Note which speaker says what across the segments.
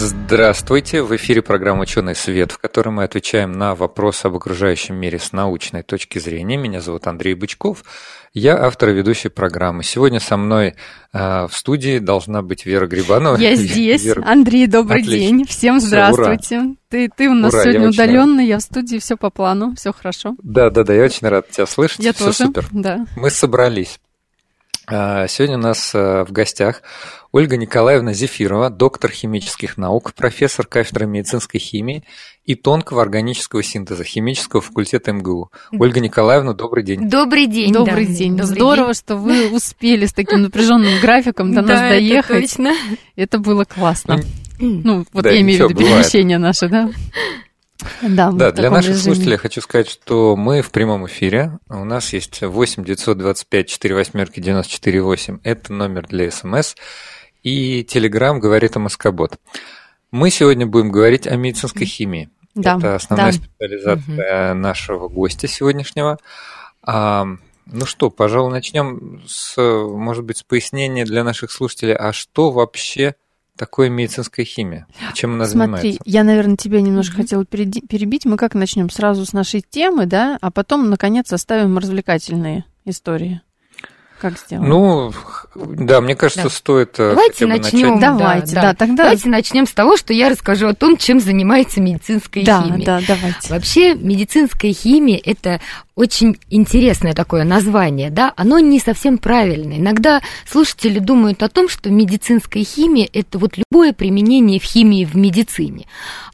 Speaker 1: Здравствуйте! В эфире программа «Ученый свет», в которой мы отвечаем на вопросы об окружающем мире с научной точки зрения. Меня зовут Андрей Бычков. Я автор и ведущий программы. Сегодня со мной э, в студии должна быть Вера Грибанова.
Speaker 2: Я здесь. Вера... Андрей, добрый Отлично. день. Всем здравствуйте. Все, ура. Ты, ты у нас ура, сегодня удаленный, я в студии, все по плану, все хорошо.
Speaker 1: Да, да, да, я очень рад тебя слышать.
Speaker 2: Я
Speaker 1: все
Speaker 2: тоже.
Speaker 1: супер.
Speaker 2: Да.
Speaker 1: Мы собрались. А, сегодня у нас э, в гостях Ольга Николаевна Зефирова, доктор химических наук, профессор кафедры медицинской химии и тонкого органического синтеза химического факультета МГУ. Ольга Николаевна, добрый день.
Speaker 3: Добрый день.
Speaker 2: Добрый да. день. Добрый Здорово, день. что вы успели с таким напряженным графиком до нас доехать.
Speaker 3: Это точно.
Speaker 2: Это было классно. Ну, вот я имею в виду перемещение наше, да?
Speaker 1: Да, да для наших режиме. слушателей я хочу сказать, что мы в прямом эфире. У нас есть 8 925 4 восьмерки 94 8. Это номер для СМС. И Телеграм говорит о Москобот. Мы сегодня будем говорить о медицинской химии.
Speaker 2: Да,
Speaker 1: Это основная
Speaker 2: да.
Speaker 1: специализация угу. нашего гостя сегодняшнего. А, ну что, пожалуй, начнем с, может быть, с пояснения для наших слушателей, а что вообще такое медицинская химия? Чем она
Speaker 2: Смотри,
Speaker 1: занимается?
Speaker 2: я, наверное, тебя немножко mm-hmm. хотела перебить. Мы как начнем? Сразу с нашей темы, да, а потом, наконец, оставим развлекательные истории. Как сделать?
Speaker 1: Ну, да, мне кажется, да. стоит
Speaker 3: э, Давайте начнем.
Speaker 1: Начать.
Speaker 2: Давайте, да, да. да, тогда...
Speaker 3: Давайте начнем с того, что я расскажу о том, чем занимается медицинская
Speaker 2: да,
Speaker 3: химия.
Speaker 2: Да, давайте.
Speaker 3: Вообще, медицинская химия – это очень интересное такое название, да, оно не совсем правильное. Иногда слушатели думают о том, что медицинская химия – это вот любое применение в химии в медицине,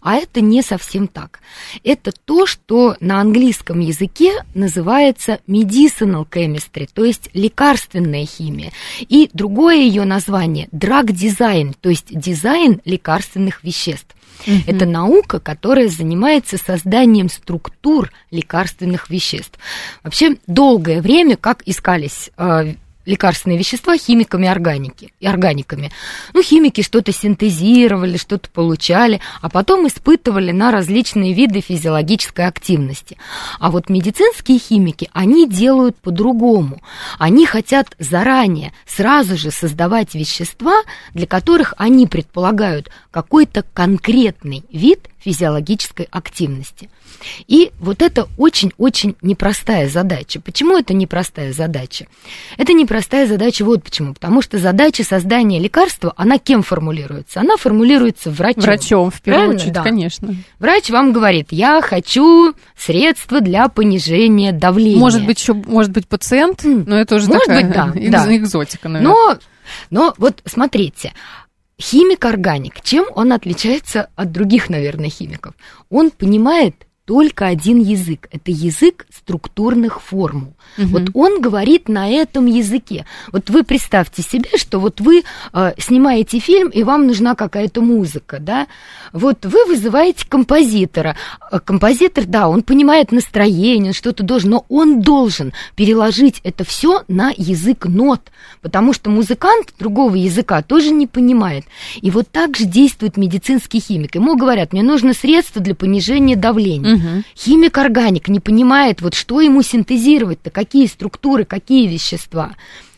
Speaker 3: а это не совсем так. Это то, что на английском языке называется medicinal chemistry, то есть лекарственная химия, и другое ее название – drug design, то есть дизайн лекарственных веществ. Угу. Это наука, которая занимается созданием структур лекарственных веществ. Вообще долгое время, как искались э, лекарственные вещества химиками органики, и органиками. Ну, химики что-то синтезировали, что-то получали, а потом испытывали на различные виды физиологической активности. А вот медицинские химики, они делают по-другому. Они хотят заранее, сразу же создавать вещества, для которых они предполагают какой-то конкретный вид физиологической активности. И вот это очень-очень непростая задача. Почему это непростая задача? Это непростая задача вот почему. Потому что задача создания лекарства, она кем формулируется? Она формулируется врачом.
Speaker 2: Врачом, в первую
Speaker 3: Правильно?
Speaker 2: очередь,
Speaker 3: да.
Speaker 2: конечно.
Speaker 3: Врач вам говорит, я хочу средства для понижения давления.
Speaker 2: Может быть, еще, может быть, пациент, но это уже
Speaker 3: может
Speaker 2: такая
Speaker 3: быть, да,
Speaker 2: экз-
Speaker 3: да.
Speaker 2: экзотика, наверное.
Speaker 3: Но, но вот смотрите, химик-органик, чем он отличается от других, наверное, химиков? Он понимает только один язык. Это язык структурных формул. Угу. Вот он говорит на этом языке. Вот вы представьте себе, что вот вы э, снимаете фильм, и вам нужна какая-то музыка, да? Вот вы вызываете композитора. А композитор, да, он понимает настроение, что-то должен, но он должен переложить это все на язык нот, потому что музыкант другого языка тоже не понимает. И вот так же действует медицинский химик. Ему говорят, мне нужно средство для понижения давления. Химик-органик не понимает, вот что ему синтезировать-то, какие структуры, какие вещества.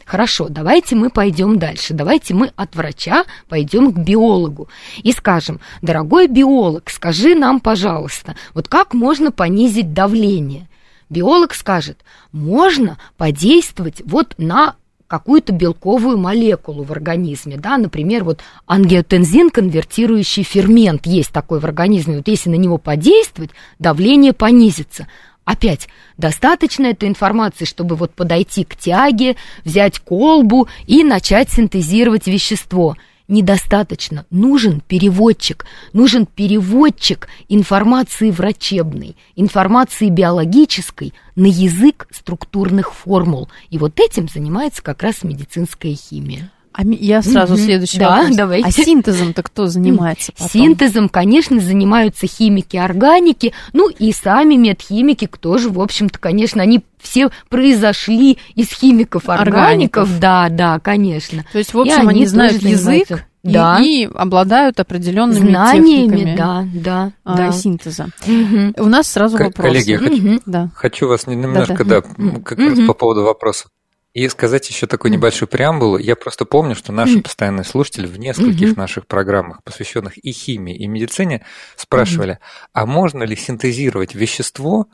Speaker 3: Хорошо, давайте мы пойдем дальше. Давайте мы от врача пойдем к биологу и скажем, дорогой биолог, скажи нам, пожалуйста, вот как можно понизить давление? Биолог скажет, можно подействовать вот на какую-то белковую молекулу в организме, да, например, вот ангиотензин конвертирующий фермент есть такой в организме, вот если на него подействовать, давление понизится. Опять, достаточно этой информации, чтобы вот подойти к тяге, взять колбу и начать синтезировать вещество – недостаточно. Нужен переводчик. Нужен переводчик информации врачебной, информации биологической на язык структурных формул. И вот этим занимается как раз медицинская химия.
Speaker 2: А я сразу угу. следующий да, вопрос. Давайте. А синтезом-то кто занимается потом?
Speaker 3: Синтезом, конечно, занимаются химики органики, ну и сами медхимики тоже, в общем-то, конечно, они все произошли из химиков-органиков. Да, да, конечно.
Speaker 2: То есть, в общем, и они, они знают язык, да. и, и обладают определенными
Speaker 3: знаниями,
Speaker 2: техниками
Speaker 3: да, да, а,
Speaker 2: да. синтеза. Угу. У нас сразу К- вопрос.
Speaker 1: Коллеги, я хочу, угу. да. хочу вас немножко, да, да. да как угу. раз по поводу вопроса. И сказать еще такую небольшую преамбулу. Я просто помню, что наши постоянные слушатели в нескольких наших программах, посвященных и химии, и медицине, спрашивали, а можно ли синтезировать вещество,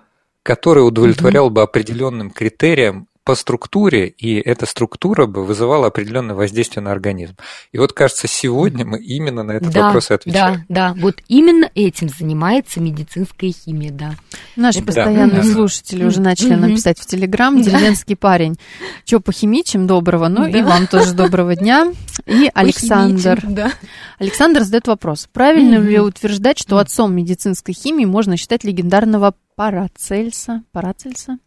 Speaker 1: которое удовлетворяло бы определенным критериям по структуре, и эта структура бы вызывала определенное воздействие на организм. И вот, кажется, сегодня мы именно на этот да, вопрос и отвечаем.
Speaker 3: Да, да, вот именно этим занимается медицинская химия, да.
Speaker 2: Наши Это... постоянные да. слушатели уже начали нам писать в Телеграм, деревенский парень. Чё, похимичим доброго? Ну и вам тоже доброго дня. И Александр. Александр задает вопрос. Правильно ли утверждать, что отцом медицинской химии можно считать легендарного Парацельса? Парацельса?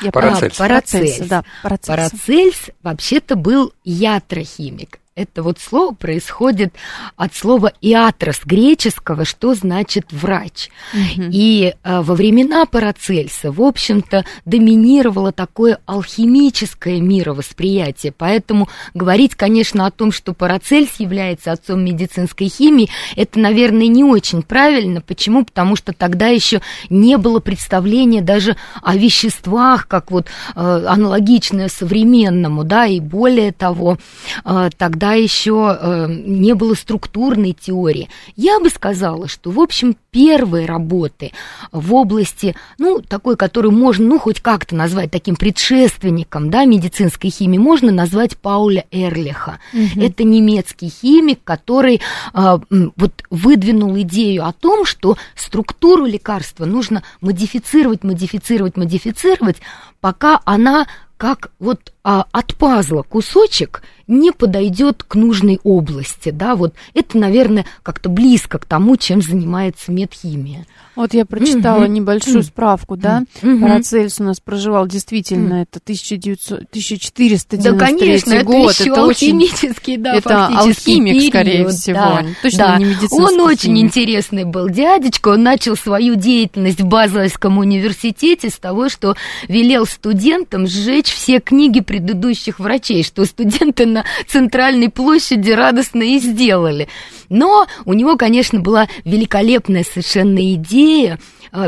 Speaker 3: Я Парацельс. А, Парацельс. Да, Парацельс. Парацельс вообще-то был ятрохимик. Это вот слово происходит от слова «иатрос» греческого, что значит «врач». Угу. И а, во времена Парацельса, в общем-то, доминировало такое алхимическое мировосприятие. Поэтому говорить, конечно, о том, что Парацельс является отцом медицинской химии, это, наверное, не очень правильно. Почему? Потому что тогда еще не было представления даже о веществах, как вот э, аналогичное современному, да, и более того, э, тогда тогда еще э, не было структурной теории. Я бы сказала, что, в общем, первые работы в области, ну, такой, которую можно, ну, хоть как-то назвать таким предшественником, да, медицинской химии, можно назвать Пауля Эрлиха. Угу. Это немецкий химик, который э, вот выдвинул идею о том, что структуру лекарства нужно модифицировать, модифицировать, модифицировать, пока она как вот а, от пазла кусочек не подойдет к нужной области, да, вот это, наверное, как-то близко к тому, чем занимается медхимия.
Speaker 2: Вот я прочитала mm-hmm. небольшую mm-hmm. справку, да, mm-hmm. Парацельс у нас проживал действительно, mm-hmm. это 1900, 1493 да, конечно, год.
Speaker 3: Это, это алхимический, да,
Speaker 2: Это алхимик, период, скорее всего,
Speaker 3: да,
Speaker 2: точно
Speaker 3: да.
Speaker 2: не медицинский
Speaker 3: Он очень интересный был дядечка, он начал свою деятельность в Базельском университете с того, что велел студентам сжечь все книги предыдущих врачей, что студенты на центральной площади радостно и сделали. Но у него, конечно, была великолепная совершенно идея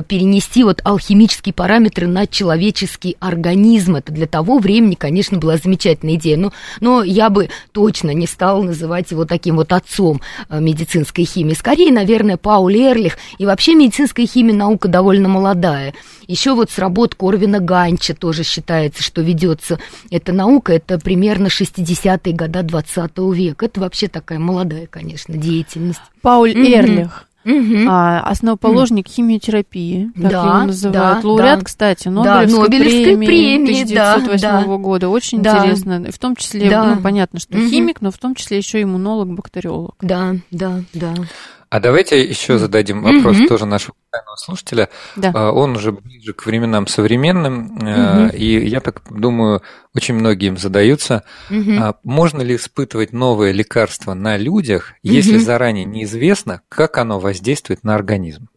Speaker 3: перенести вот алхимические параметры на человеческий организм. Это для того времени, конечно, была замечательная идея. Но, но я бы точно не стала называть его таким вот отцом а, медицинской химии. Скорее, наверное, Пауль Эрлих. И вообще медицинская химия наука довольно молодая. Еще вот с работ Корвина Ганча тоже считается, что ведется эта наука. Это примерно 60-е годы 20 века. Это вообще такая молодая, конечно, деятельность.
Speaker 2: Пауль mm-hmm. Эрлих угу. а, основоположник химиотерапии, как да, его называют. Да, Лауреат, да. кстати, Нобелевской, да, Нобелевской премии, премии 1908 да, года. Очень да. интересно. В том числе, да. ну, понятно, что угу. химик, но в том числе еще иммунолог, бактериолог.
Speaker 3: Да, да, да.
Speaker 1: А давайте еще зададим вопрос mm-hmm. тоже нашего постоянного слушателя. Да. А, он уже ближе к временам современным, mm-hmm. и я так думаю, очень многие задаются. Mm-hmm. Можно ли испытывать новое лекарство на людях, если mm-hmm. заранее неизвестно, как оно воздействует на организм?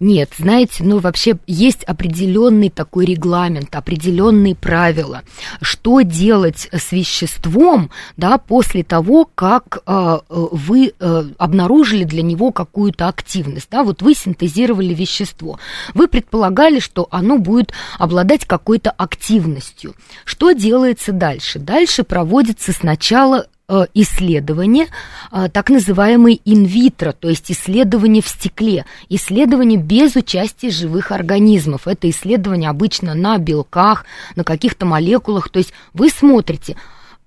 Speaker 3: Нет, знаете, ну вообще есть определенный такой регламент, определенные правила, что делать с веществом, да, после того, как э, вы э, обнаружили для него какую-то активность, да, вот вы синтезировали вещество, вы предполагали, что оно будет обладать какой-то активностью. Что делается дальше? Дальше проводится сначала Э, исследования, э, так называемые инвитро, то есть исследования в стекле, исследования без участия живых организмов. Это исследования обычно на белках, на каких-то молекулах, то есть вы смотрите,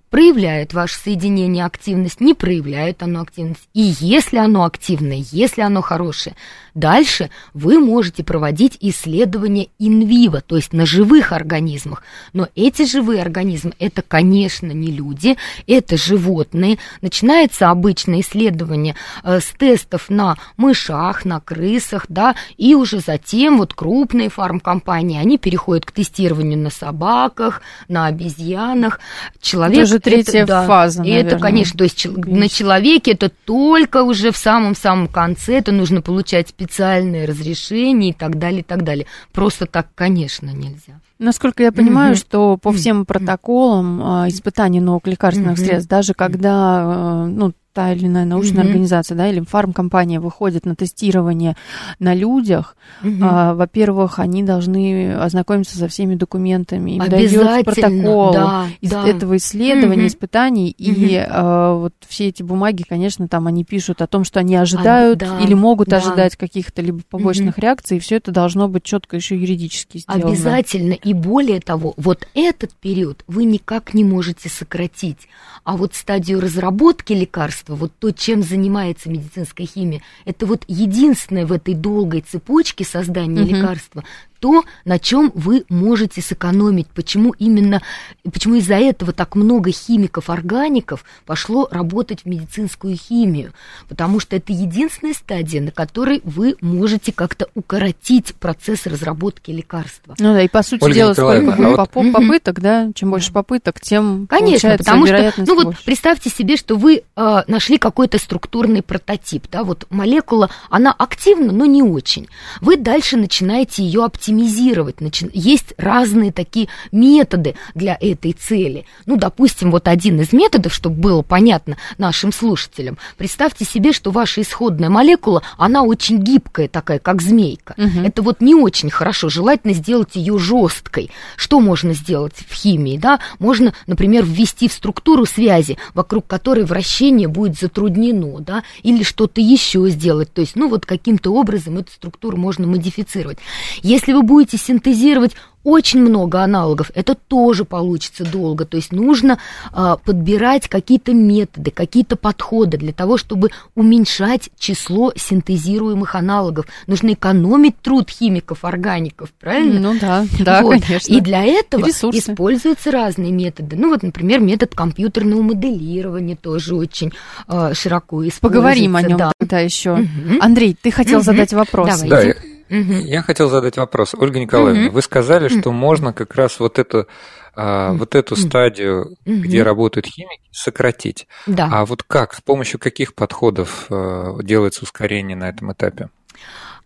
Speaker 3: проявляет ваше соединение активность, не проявляет оно активность. И если оно активное, если оно хорошее, дальше вы можете проводить исследования инвиво, то есть на живых организмах. Но эти живые организмы, это, конечно, не люди, это животные. Начинается обычное исследование э, с тестов на мышах, на крысах, да, и уже затем вот крупные фармкомпании, они переходят к тестированию на собаках, на обезьянах.
Speaker 2: Человек уже третья это, фаза,
Speaker 3: И это, конечно, то есть Видишь. на человеке это только уже в самом-самом конце, это нужно получать специальное разрешение и так далее, и так далее. Просто так, конечно, нельзя.
Speaker 2: Насколько я понимаю, mm-hmm. что по всем протоколам э, испытаний новых лекарственных mm-hmm. средств, даже когда э, ну, та или иная научная mm-hmm. организация, да, или фармкомпания выходит на тестирование на людях, mm-hmm. а, во-первых, они должны ознакомиться со всеми документами, им дается протокол да, из да. этого исследования, mm-hmm. испытаний, mm-hmm. и а, вот все эти бумаги, конечно, там они пишут о том, что они ожидают а, да, или могут да. ожидать каких-то либо побочных mm-hmm. реакций, и все это должно быть четко еще юридически сделано.
Speaker 3: Обязательно, и более того, вот этот период вы никак не можете сократить, а вот стадию разработки лекарств лекарства, вот то, чем занимается медицинская химия, это вот единственное в этой долгой цепочке создания угу. лекарства, то, на чем вы можете сэкономить. Почему именно, почему из-за этого так много химиков-органиков пошло работать в медицинскую химию? Потому что это единственная стадия, на которой вы можете как-то укоротить процесс разработки лекарства.
Speaker 2: Ну да, и по сути Ольга дела, сколько а вот... попыток, да, чем больше попыток, тем
Speaker 3: Конечно, потому что, ну вот больше. представьте себе, что вы э, нашли какой-то структурный прототип, да, вот молекула, она активна, но не очень. Вы дальше начинаете ее оптимизировать оптимизировать. Есть разные такие методы для этой цели. Ну, допустим, вот один из методов, чтобы было понятно нашим слушателям. Представьте себе, что ваша исходная молекула, она очень гибкая такая, как змейка. Угу. Это вот не очень хорошо. Желательно сделать ее жесткой. Что можно сделать в химии? Да? Можно, например, ввести в структуру связи, вокруг которой вращение будет затруднено, да? или что-то еще сделать. То есть, ну, вот каким-то образом эту структуру можно модифицировать. Если вы вы будете синтезировать очень много аналогов, это тоже получится долго. То есть нужно а, подбирать какие-то методы, какие-то подходы для того, чтобы уменьшать число синтезируемых аналогов. Нужно экономить труд химиков, органиков, правильно?
Speaker 2: Ну да, да, вот. конечно.
Speaker 3: И для этого Ресурсы. используются разные методы. Ну вот, например, метод компьютерного моделирования тоже очень а, широко используется.
Speaker 2: Поговорим о нем да. тогда еще. Угу. Андрей, ты хотел угу. задать вопрос.
Speaker 1: Давайте. Да, Угу. Я хотел задать вопрос. Ольга Николаевна, угу. вы сказали, что можно как раз вот эту, а, вот эту стадию, угу. где работают химики, сократить. Да. А вот как, с помощью каких подходов а, делается ускорение на этом этапе?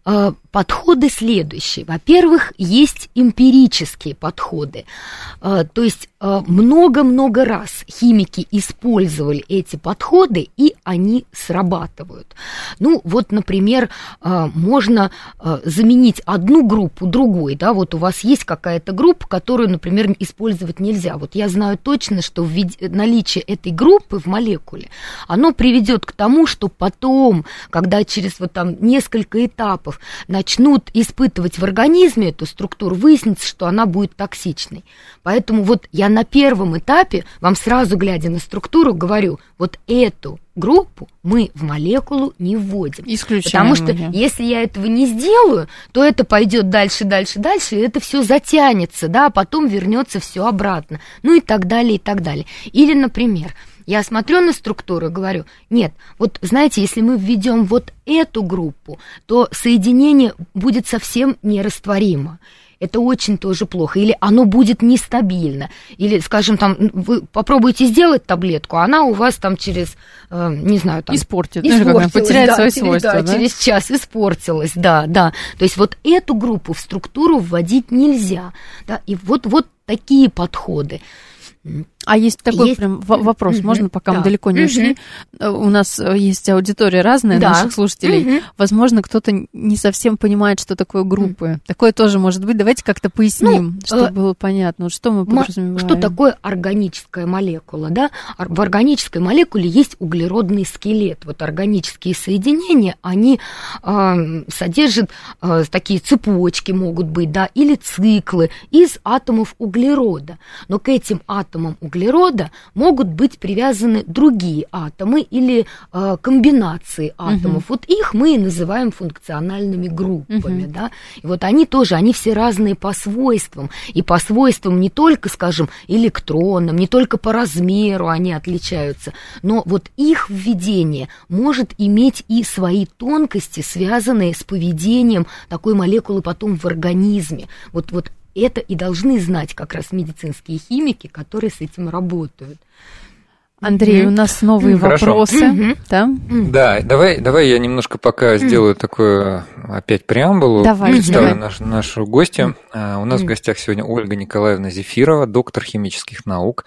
Speaker 3: А, подходы следующие. Во-первых, есть эмпирические подходы. А, то есть много-много раз химики использовали эти подходы, и они срабатывают. Ну, вот, например, можно заменить одну группу другой. Да? Вот у вас есть какая-то группа, которую, например, использовать нельзя. Вот я знаю точно, что наличие этой группы в молекуле, оно приведет к тому, что потом, когда через вот там несколько этапов начнут испытывать в организме эту структуру, выяснится, что она будет токсичной. Поэтому вот я на первом этапе вам сразу, глядя на структуру, говорю, вот эту группу мы в молекулу не вводим.
Speaker 2: Исключаем.
Speaker 3: Потому что ее. если я этого не сделаю, то это пойдет дальше, дальше, дальше, и это все затянется, да, а потом вернется все обратно. Ну и так далее, и так далее. Или, например, я смотрю на структуру и говорю, нет, вот знаете, если мы введем вот эту группу, то соединение будет совсем нерастворимо это очень тоже плохо. Или оно будет нестабильно. Или, скажем, там, вы попробуете сделать таблетку, а она у вас там через, э, не знаю, там...
Speaker 2: Испортит, испортилась, потеряет да, свои
Speaker 3: через,
Speaker 2: свойства,
Speaker 3: да, да? через час испортилась, да, да. То есть вот эту группу в структуру вводить нельзя. Да, и вот, вот такие подходы.
Speaker 2: А есть такой есть... прям вопрос, mm-hmm. можно, пока да. мы далеко не ушли. Mm-hmm. У нас э, есть аудитория разная да. наших слушателей. Mm-hmm. Возможно, кто-то не совсем понимает, что такое группы. Mm-hmm. Такое тоже может быть. Давайте как-то поясним, ну, чтобы э... было понятно, что мы подразумеваем.
Speaker 3: Что такое органическая молекула? Да? В органической молекуле есть углеродный скелет. Вот органические соединения, они э, содержат э, такие цепочки могут быть, да, или циклы из атомов углерода. Но к этим атомам углерода углерода могут быть привязаны другие атомы или э, комбинации атомов. Угу. Вот их мы и называем функциональными группами, угу. да. И вот они тоже, они все разные по свойствам. И по свойствам не только, скажем, электронам, не только по размеру они отличаются, но вот их введение может иметь и свои тонкости, связанные с поведением такой молекулы потом в организме. Вот, вот это и должны знать как раз медицинские химики, которые с этим работают.
Speaker 2: Андрей, mm-hmm. у нас новые Хорошо. вопросы. Mm-hmm.
Speaker 1: Да? да, давай, давай я немножко пока mm-hmm. сделаю такую опять преамбулу. Давай, представлю давай. Наш, нашу гостью. Mm-hmm. У нас mm-hmm. в гостях сегодня Ольга Николаевна Зефирова, доктор химических наук,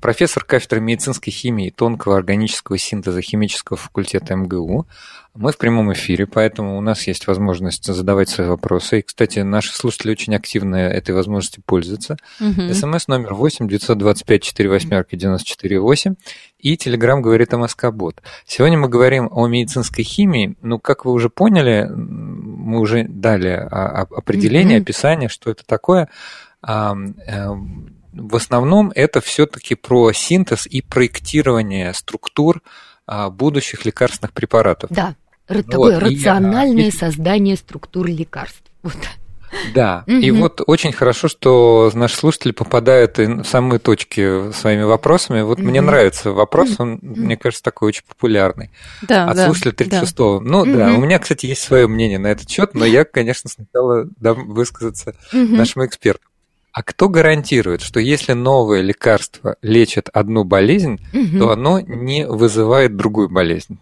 Speaker 1: профессор кафедры медицинской химии и тонкого органического синтеза химического факультета МГУ. Мы в прямом эфире, поэтому у нас есть возможность задавать свои вопросы. И, кстати, наши слушатели очень активно этой возможностью пользуются. Угу. СМС номер 8 925 48 94 8 и Телеграм говорит о Москобот. Сегодня мы говорим о медицинской химии. Ну, как вы уже поняли, мы уже дали определение, описание, что это такое. Э, в основном это все-таки про синтез и проектирование структур а, будущих лекарственных препаратов.
Speaker 3: Да, такое вот, рациональное и, создание структур лекарств. Вот.
Speaker 1: Да, угу. и вот очень хорошо, что наши слушатели попадают в самые точки своими вопросами. Вот угу. мне нравится вопрос, он, угу. мне кажется, такой очень популярный. Да, От да, слушателя 36-го. Да. Ну угу. да, у меня, кстати, есть свое мнение на этот счет, но я, конечно, сначала дам высказаться угу. нашему эксперту. А кто гарантирует, что если новое лекарство лечит одну болезнь, угу. то оно не вызывает другую болезнь?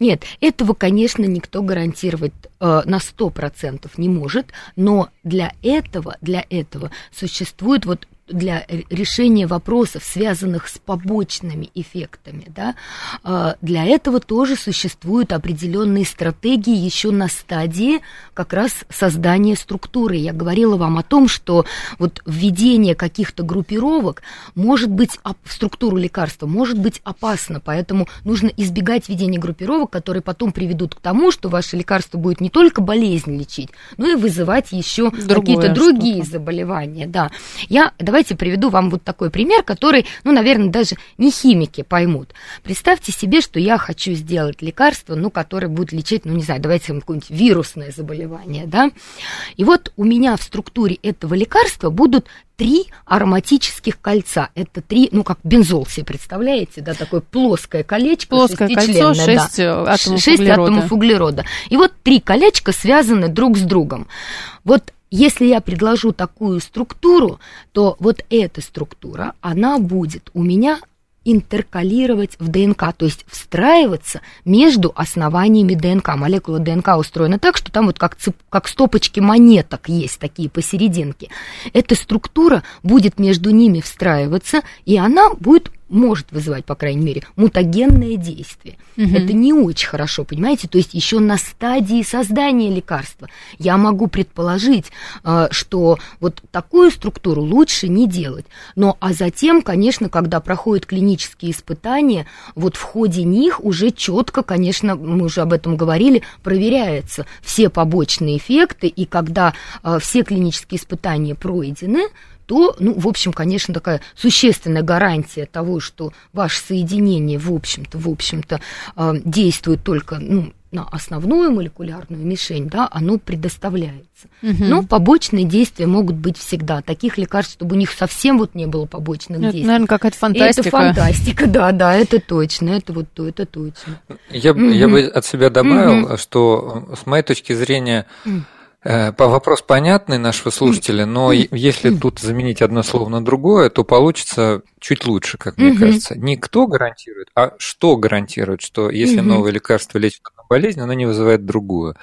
Speaker 3: Нет, этого, конечно, никто гарантировать э, на 100% не может, но для этого, для этого существует вот для решения вопросов, связанных с побочными эффектами, да, а, для этого тоже существуют определенные стратегии еще на стадии как раз создания структуры. Я говорила вам о том, что вот введение каких-то группировок может быть в структуру лекарства может быть опасно, поэтому нужно избегать введения группировок, которые потом приведут к тому, что ваше лекарство будет не только болезнь лечить, но и вызывать еще какие-то другие заболевания. Да. Я, давайте Давайте приведу вам вот такой пример, который, ну, наверное, даже не химики поймут. Представьте себе, что я хочу сделать лекарство, ну, которое будет лечить, ну, не знаю, давайте какое-нибудь вирусное заболевание, да. И вот у меня в структуре этого лекарства будут три ароматических кольца. Это три, ну, как бензол себе представляете, да, такое плоское колечко.
Speaker 2: Плоское кольцо, шесть да. атомов 6 углерода. атомов углерода.
Speaker 3: И вот три колечка связаны друг с другом. Вот если я предложу такую структуру, то вот эта структура, она будет у меня интеркалировать в ДНК, то есть встраиваться между основаниями ДНК. Молекула ДНК устроена так, что там вот как, цеп, как стопочки монеток есть такие посерединке. Эта структура будет между ними встраиваться, и она будет может вызывать, по крайней мере, мутагенное действие. Угу. Это не очень хорошо, понимаете? То есть еще на стадии создания лекарства я могу предположить, э, что вот такую структуру лучше не делать. Но а затем, конечно, когда проходят клинические испытания, вот в ходе них уже четко, конечно, мы уже об этом говорили, проверяются все побочные эффекты, и когда э, все клинические испытания пройдены, то, ну, в общем, конечно, такая существенная гарантия того, что ваше соединение, в общем-то, в общем-то, э, действует только, ну, на основную молекулярную мишень, да, оно предоставляется. Угу. Но побочные действия могут быть всегда. Таких лекарств, чтобы у них совсем вот не было побочных это, действий.
Speaker 2: Наверное, какая-то фантастика.
Speaker 3: И это фантастика, да, да, это точно, это вот то, это точно.
Speaker 1: Я, угу. я бы от себя добавил, угу. что с моей точки зрения Э, по вопрос понятный нашего слушателя, но если тут заменить одно слово на другое, то получится чуть лучше, как мне кажется. Не кто гарантирует, а что гарантирует, что если новое лекарство лечит одну болезнь, оно не вызывает другую.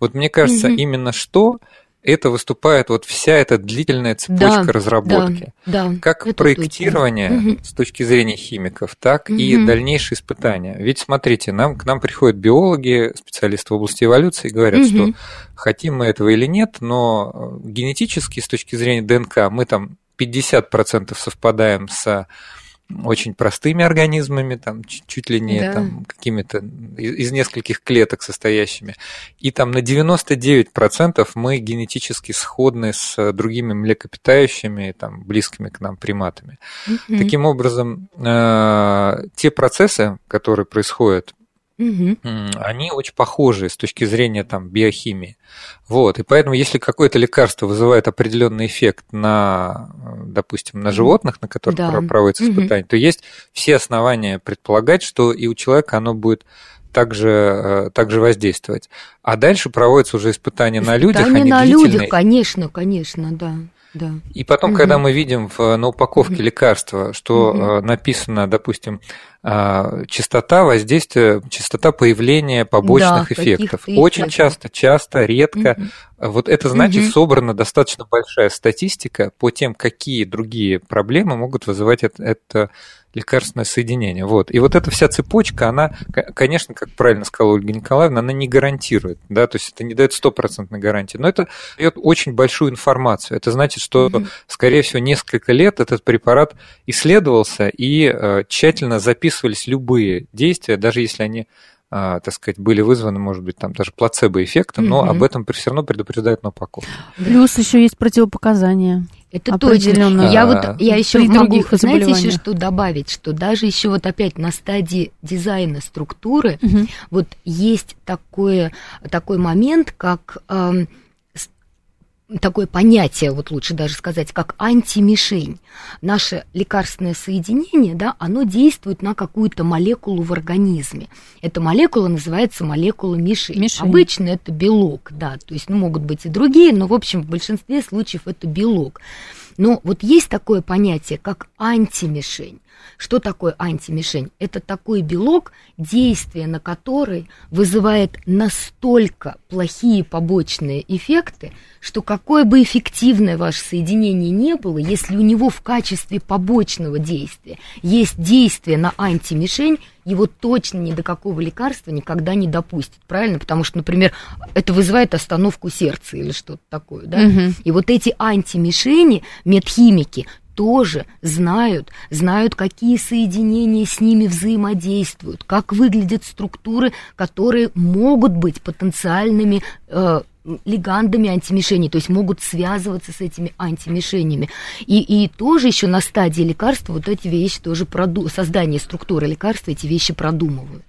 Speaker 1: Вот мне кажется, именно что это выступает вот вся эта длительная цепочка да, разработки. Да, да, как проектирование точно. с точки зрения химиков, так угу. и дальнейшие испытания. Ведь смотрите, нам, к нам приходят биологи, специалисты в области эволюции и говорят, угу. что хотим мы этого или нет, но генетически с точки зрения ДНК мы там 50% совпадаем с очень простыми организмами, там чуть ли не да. там, какими-то из, из нескольких клеток состоящими. И там на 99% мы генетически сходны с другими млекопитающими, там, близкими к нам приматами. Mm-hmm. Таким образом, э, те процессы, которые происходят Угу. Они очень похожи с точки зрения там, биохимии. Вот. И поэтому, если какое-то лекарство вызывает определенный эффект на, допустим, на животных, на которых да. проводятся испытания, угу. то есть все основания предполагать, что и у человека оно будет также, э, также воздействовать. А дальше проводятся уже испытания, испытания на людях. Испытания
Speaker 3: на людях, конечно, конечно, да.
Speaker 1: Да. И потом, угу. когда мы видим в, на упаковке угу. лекарства, что угу. написано, допустим, частота воздействия, частота появления побочных да, эффектов. Очень часто, часто, редко. Угу. Вот это значит, угу. собрана достаточно большая статистика по тем, какие другие проблемы могут вызывать это, это лекарственное соединение. Вот. И вот эта вся цепочка, она, конечно, как правильно сказала Ольга Николаевна, она не гарантирует, да, то есть это не дает стопроцентной гарантии, но это дает очень большую информацию. Это значит, что, mm-hmm. скорее всего, несколько лет этот препарат исследовался и э, тщательно записывались любые действия, даже если они а, так сказать, были вызваны, может быть, там даже плацебо-эффектом, но mm-hmm. об этом все равно предупреждают на упаковке.
Speaker 2: Плюс еще есть противопоказания.
Speaker 3: Это точно. Я вот я еще могу, знаете, еще что добавить, что даже еще вот опять на стадии дизайна структуры угу. вот есть такое, такой момент, как э, такое понятие, вот лучше даже сказать, как антимишень. Наше лекарственное соединение, да, оно действует на какую-то молекулу в организме. Эта молекула называется молекула мишень. мишень. Обычно это белок, да, то есть ну, могут быть и другие, но в общем в большинстве случаев это белок. Но вот есть такое понятие, как антимишень. Что такое антимишень? Это такой белок, действие на который вызывает настолько плохие побочные эффекты, что какое бы эффективное ваше соединение не было, если у него в качестве побочного действия есть действие на антимишень, его точно ни до какого лекарства никогда не допустят, правильно? Потому что, например, это вызывает остановку сердца или что-то такое, да? Угу. И вот эти антимишени, медхимики, тоже знают, знают, какие соединения с ними взаимодействуют, как выглядят структуры, которые могут быть потенциальными э, лигандами антимишеней, то есть могут связываться с этими антимишенями. И, и тоже еще на стадии лекарства вот эти вещи тоже, проду... создание структуры лекарства, эти вещи продумывают.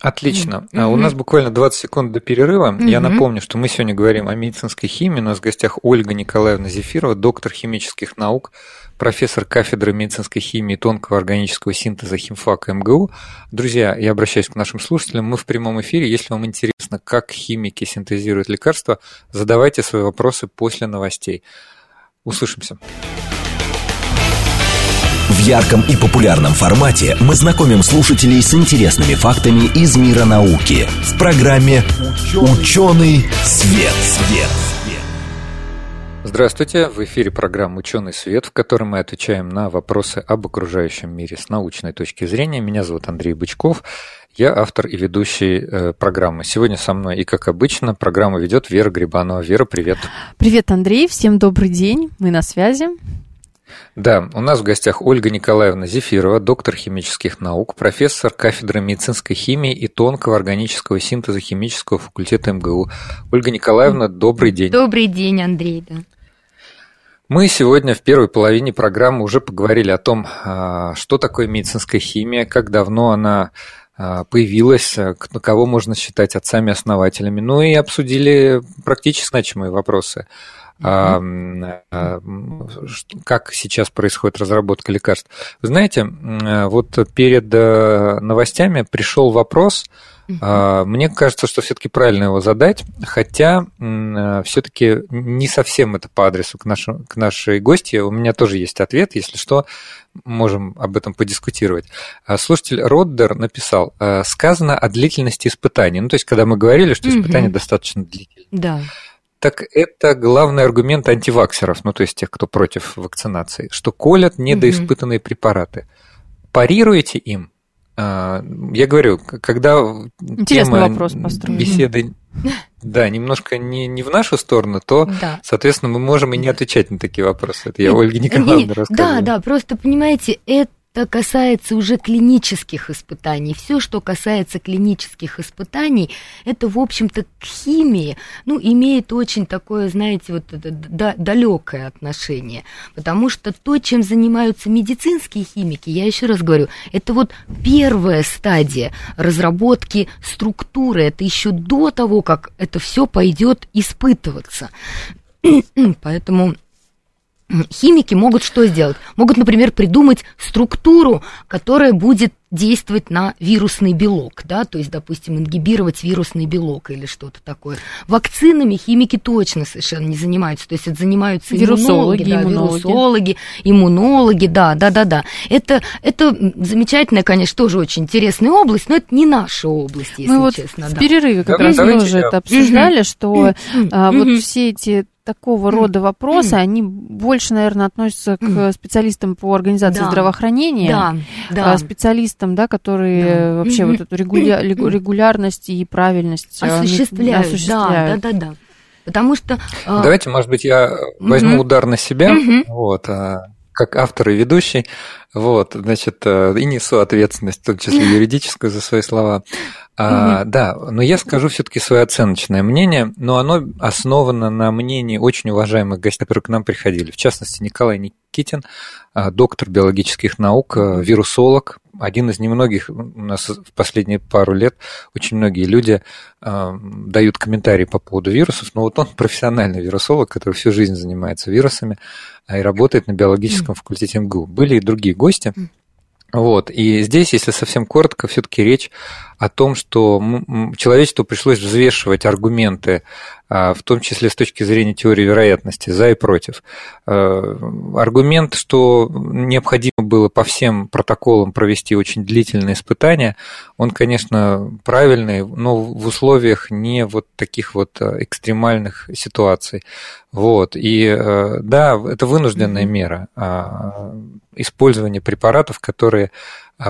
Speaker 1: Отлично. Mm-hmm. У нас буквально 20 секунд до перерыва. Mm-hmm. Я напомню, что мы сегодня говорим о медицинской химии. У нас в гостях Ольга Николаевна Зефирова, доктор химических наук, профессор кафедры медицинской химии и тонкого органического синтеза химфака МГУ. Друзья, я обращаюсь к нашим слушателям. Мы в прямом эфире. Если вам интересно, как химики синтезируют лекарства, задавайте свои вопросы после новостей. Услышимся.
Speaker 4: В ярком и популярном формате мы знакомим слушателей с интересными фактами из мира науки в программе «Ученый свет». свет.
Speaker 1: Здравствуйте, в эфире программа «Ученый свет», в которой мы отвечаем на вопросы об окружающем мире с научной точки зрения. Меня зовут Андрей Бычков, я автор и ведущий э, программы. Сегодня со мной, и как обычно, программу ведет Вера Грибанова. Вера, привет.
Speaker 2: Привет, Андрей, всем добрый день, мы на связи.
Speaker 1: Да, у нас в гостях Ольга Николаевна Зефирова, доктор химических наук, профессор кафедры медицинской химии и тонкого органического синтеза химического факультета МГУ. Ольга Николаевна, добрый день.
Speaker 3: Добрый день, Андрей. Да.
Speaker 1: Мы сегодня в первой половине программы уже поговорили о том, а, что такое медицинская химия, как давно она а, появилась, кого можно считать отцами-основателями, ну и обсудили практически значимые вопросы – а, как сейчас происходит разработка лекарств. Вы знаете, вот перед э, новостями пришел вопрос, Uh-huh. Мне кажется, что все-таки правильно его задать, хотя все-таки не совсем это по адресу к, нашу, к нашей гости. У меня тоже есть ответ, если что, можем об этом подискутировать. Слушатель Роддер написал, сказано о длительности испытаний. Ну, то есть, когда мы говорили, что испытания uh-huh. достаточно длительные.
Speaker 3: Да
Speaker 1: так это главный аргумент антиваксеров, ну то есть тех, кто против вакцинации, что колят недоиспытанные угу. препараты. Парируете им? А, я говорю, когда
Speaker 2: Интересный тема вопрос построен.
Speaker 1: беседы да, немножко не, не в нашу сторону, то, да. соответственно, мы можем и не отвечать на такие вопросы. Это я Ольге Николаевне рассказываю.
Speaker 3: Да, да, просто, понимаете, это это касается уже клинических испытаний. Все, что касается клинических испытаний, это, в общем-то, к химии, ну, имеет очень такое, знаете, вот далекое отношение. Потому что то, чем занимаются медицинские химики, я еще раз говорю, это вот первая стадия разработки структуры. Это еще до того, как это все пойдет испытываться. Поэтому химики могут что сделать? Могут, например, придумать структуру, которая будет действовать на вирусный белок, да, то есть, допустим, ингибировать вирусный белок или что-то такое. Вакцинами химики точно совершенно не занимаются, то есть это занимаются вирусологи, иммунологи, да, иммунологи. вирусологи, иммунологи, да, да, да, да. Это, это замечательная, конечно, тоже очень интересная область, но это не наша область, если
Speaker 2: Мы вот
Speaker 3: честно.
Speaker 2: В да. перерыве как да, раз мы уже это обсуждали, что а, вот все эти такого рода вопросы, они больше, наверное, относятся к специалистам по организации да. здравоохранения, да, да. специалистам, да, которые да. вообще вот эту регуля... регулярность и правильность
Speaker 3: а, осуществляют. осуществляют. Да, да, да, да. Потому что...
Speaker 1: А, Давайте, может быть, я возьму удар на себя, вот, а, как автор и ведущий. Вот, значит, э, и несу ответственность, в том числе юридическую, за свои слова. А, да, но я скажу все-таки свое оценочное мнение, но оно основано на мнении очень уважаемых гостей, которые к нам приходили. В частности, Николай Никитин, а, доктор биологических наук, а, вирусолог, один из немногих, у нас в последние пару лет очень многие люди э, дают комментарии по поводу вирусов, но вот он профессиональный вирусолог, который всю жизнь занимается вирусами и работает на биологическом факультете МГУ. Были и другие гости. Вот. И здесь, если совсем коротко, все-таки речь о том, что человечеству пришлось взвешивать аргументы, а, в том числе с точки зрения теории вероятности, за и против. А, аргумент, что необходимо было по всем протоколам провести очень длительные испытания, он, конечно, правильный, но в условиях не вот таких вот а, экстремальных ситуаций. Вот. И да, это вынужденная мера использования препаратов, которые а,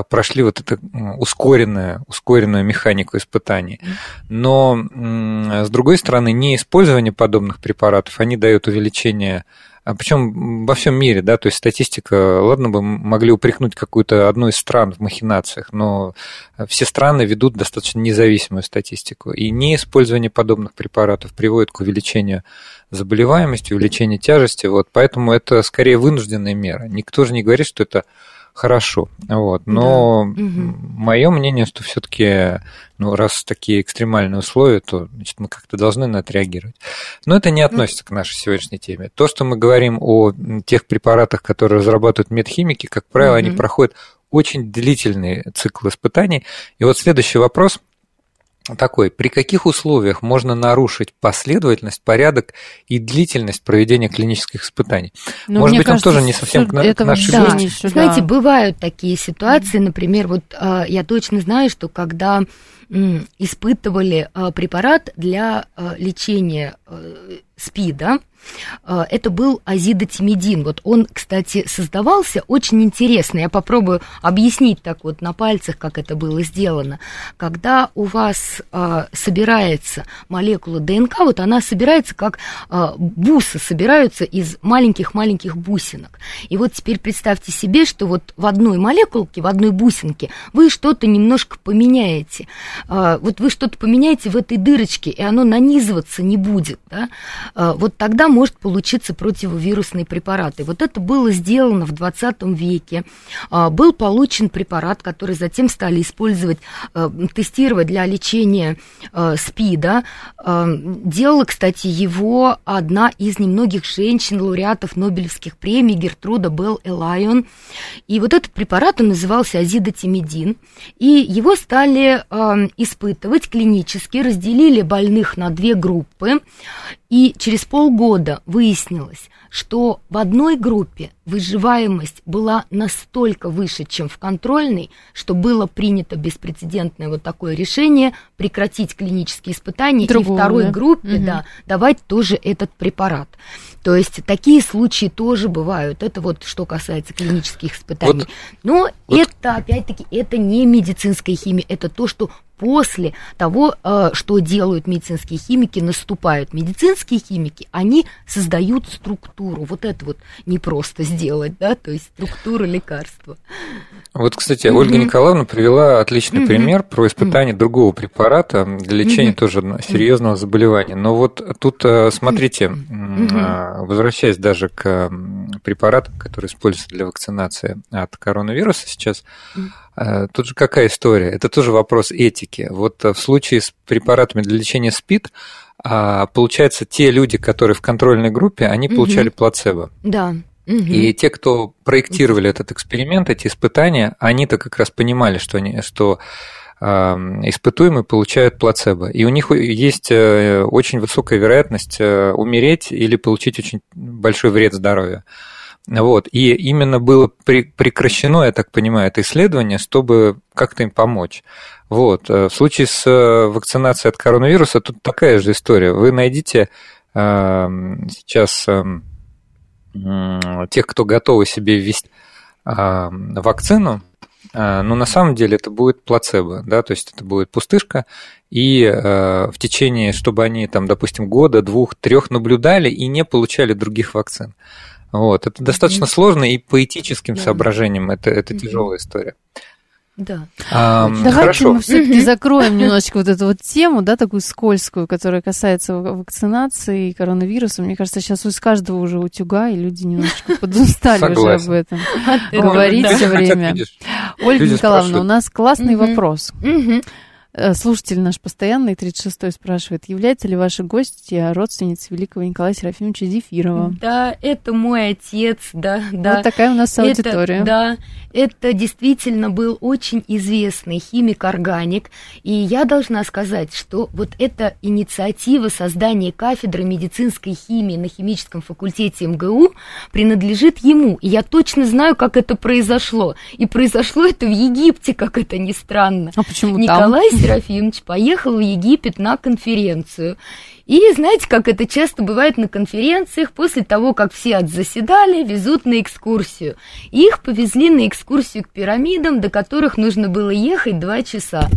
Speaker 1: прошли вот эту ускоренную, ускоренную механику испытаний. Но, с другой стороны, не использование подобных препаратов, они дают увеличение а причем во всем мире, да, то есть статистика, ладно бы могли упрекнуть какую-то одну из стран в махинациях, но все страны ведут достаточно независимую статистику. И неиспользование подобных препаратов приводит к увеличению заболеваемости, увеличению тяжести, вот, поэтому это скорее вынужденная мера. Никто же не говорит, что это хорошо. Вот. Но да. мое мнение, что все-таки, ну, раз такие экстремальные условия, то значит, мы как-то должны на это реагировать. Но это не относится к нашей сегодняшней теме. То, что мы говорим о тех препаратах, которые разрабатывают медхимики, как правило, угу. они проходят очень длительный цикл испытаний. И вот следующий вопрос – такой, при каких условиях можно нарушить последовательность, порядок и длительность проведения клинических испытаний?
Speaker 2: Но Может быть, кажется, он тоже не совсем к, к нашей
Speaker 3: да. Знаете, бывают такие ситуации, например, вот а, я точно знаю, что когда испытывали а, препарат для а, лечения СПИДа, а, это был азидотимидин. Вот он, кстати, создавался очень интересно. Я попробую объяснить так вот на пальцах, как это было сделано. Когда у вас а, собирается молекула ДНК, вот она собирается как а, бусы собираются из маленьких-маленьких бусинок. И вот теперь представьте себе, что вот в одной молекулке, в одной бусинке вы что-то немножко поменяете. А, вот вы что-то поменяете в этой дырочке, и оно нанизываться не будет. Да? А, вот тогда может получиться противовирусный препарат. И вот это было сделано в 20 веке. А, был получен препарат, который затем стали использовать, а, тестировать для лечения СПИДа. Делала, кстати, его одна из немногих женщин-лауреатов Нобелевских премий Гертруда Белл Элайон. И вот этот препарат, он назывался азидотимидин. И его стали испытывать клинически, разделили больных на две группы. И через полгода выяснилось, что в одной группе выживаемость была настолько выше, чем в контрольной, что было принято беспрецедентное вот такое решение прекратить клинические испытания Другого, и второй да? группе угу. да, давать тоже этот препарат. То есть такие случаи тоже бывают. Это вот что касается клинических испытаний. Вот, Но вот. это, опять-таки, это не медицинская химия, это то, что после того, э, что делают медицинские химики, наступают. Медицинские химики, они создают структуру. Вот это вот не просто сделать, да, то есть структуру лекарства.
Speaker 1: Вот, кстати, mm-hmm. Ольга Николаевна привела отличный mm-hmm. пример про испытание mm-hmm. другого препарата для лечения mm-hmm. тоже серьезного заболевания. Но вот тут, э, смотрите, mm-hmm. возвращаясь даже к препаратам, которые используются для вакцинации от коронавируса сейчас, mm-hmm. Тут же какая история? Это тоже вопрос этики. Вот в случае с препаратами для лечения СПИД, получается, те люди, которые в контрольной группе, они получали mm-hmm. плацебо.
Speaker 3: Да.
Speaker 1: И те, кто проектировали этот эксперимент, эти испытания, они-то как раз понимали, что, они, что испытуемые получают плацебо. И у них есть э, очень высокая вероятность э, умереть или получить очень большой вред здоровью. Вот. И именно было прекращено, я так понимаю, это исследование, чтобы как-то им помочь. Вот. Э, в случае с вакцинацией от коронавируса тут такая же история. Вы найдите сейчас тех, кто готовы себе ввести вакцину, а, но на самом деле это будет плацебо, да, то есть это будет пустышка, и э, в течение, чтобы они там, допустим, года, двух, трех наблюдали и не получали других вакцин. Вот, это достаточно сложно и по этическим да. соображениям это, это тяжелая история.
Speaker 2: Да. А, Давайте хорошо. мы все-таки закроем немножечко вот эту вот тему, да, такую скользкую, которая касается вакцинации и коронавируса. Мне кажется, сейчас у каждого уже утюга, и люди немножечко подустали уже об этом говорить все время. Ольга Николаевна, у нас классный вопрос. Э, слушатель наш постоянный, 36-й, спрашивает, является ли ваши гости родственницей великого Николая Серафимовича Зефирова?
Speaker 3: Да, это мой отец, да, да.
Speaker 2: Вот такая у нас аудитория.
Speaker 3: Это, да, это действительно был очень известный химик-органик, и я должна сказать, что вот эта инициатива создания кафедры медицинской химии на химическом факультете МГУ принадлежит ему, и я точно знаю, как это произошло. И произошло это в Египте, как это ни странно.
Speaker 2: А почему
Speaker 3: Николай там? Серафимович поехал в Египет на конференцию. И знаете, как это часто бывает на конференциях, после того, как все отзаседали, везут на экскурсию. Их повезли на экскурсию к пирамидам, до которых нужно было ехать два часа.